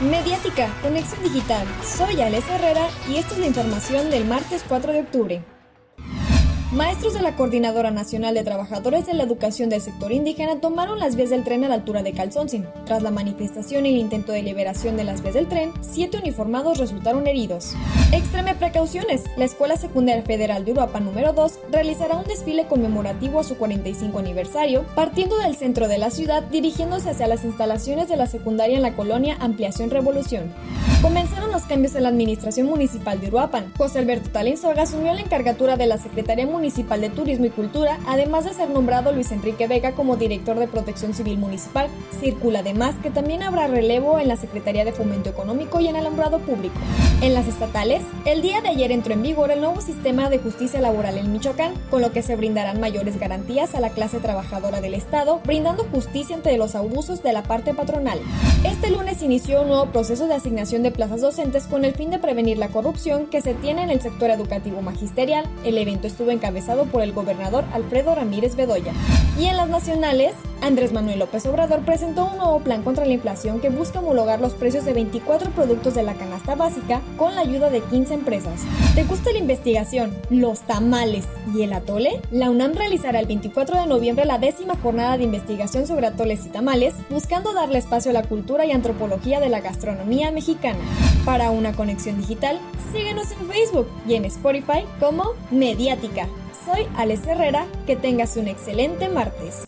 Mediática, Conexión Digital. Soy Alex Herrera y esta es la información del martes 4 de octubre. Maestros de la Coordinadora Nacional de Trabajadores de la Educación del Sector Indígena tomaron las vías del tren a la altura de Calzoncin. Tras la manifestación y el intento de liberación de las vías del tren, siete uniformados resultaron heridos. Extreme precauciones. La Escuela Secundaria Federal de Uruapan número 2 realizará un desfile conmemorativo a su 45 aniversario, partiendo del centro de la ciudad, dirigiéndose hacia las instalaciones de la secundaria en la colonia Ampliación Revolución. Comenzaron los cambios en la administración municipal de Uruapan. José Alberto Talinzoga asumió la encargatura de la Secretaría Municipal de Turismo y Cultura, además de ser nombrado Luis Enrique Vega como director de Protección Civil Municipal. Circula además que también habrá relevo en la Secretaría de Fomento Económico y en Alumbrado Público. En las estatales, el día de ayer entró en vigor el nuevo sistema de justicia laboral en Michoacán, con lo que se brindarán mayores garantías a la clase trabajadora del Estado, brindando justicia ante los abusos de la parte patronal. Este lunes inició un nuevo proceso de asignación de plazas docentes con el fin de prevenir la corrupción que se tiene en el sector educativo magisterial. El evento estuvo encabezado por el gobernador Alfredo Ramírez Bedoya. Y en las nacionales, Andrés Manuel López Obrador presentó un nuevo plan contra la inflación que busca homologar los precios de 24 productos de la canasta básica con la ayuda de 15 empresas. ¿Te gusta la investigación, los tamales y el atole? La UNAM realizará el 24 de noviembre la décima jornada de investigación sobre atoles y tamales, buscando darle espacio a la cultura y antropología de la gastronomía mexicana. Para una conexión digital, síguenos en Facebook y en Spotify como Mediática. Soy Alex Herrera, que tengas un excelente martes.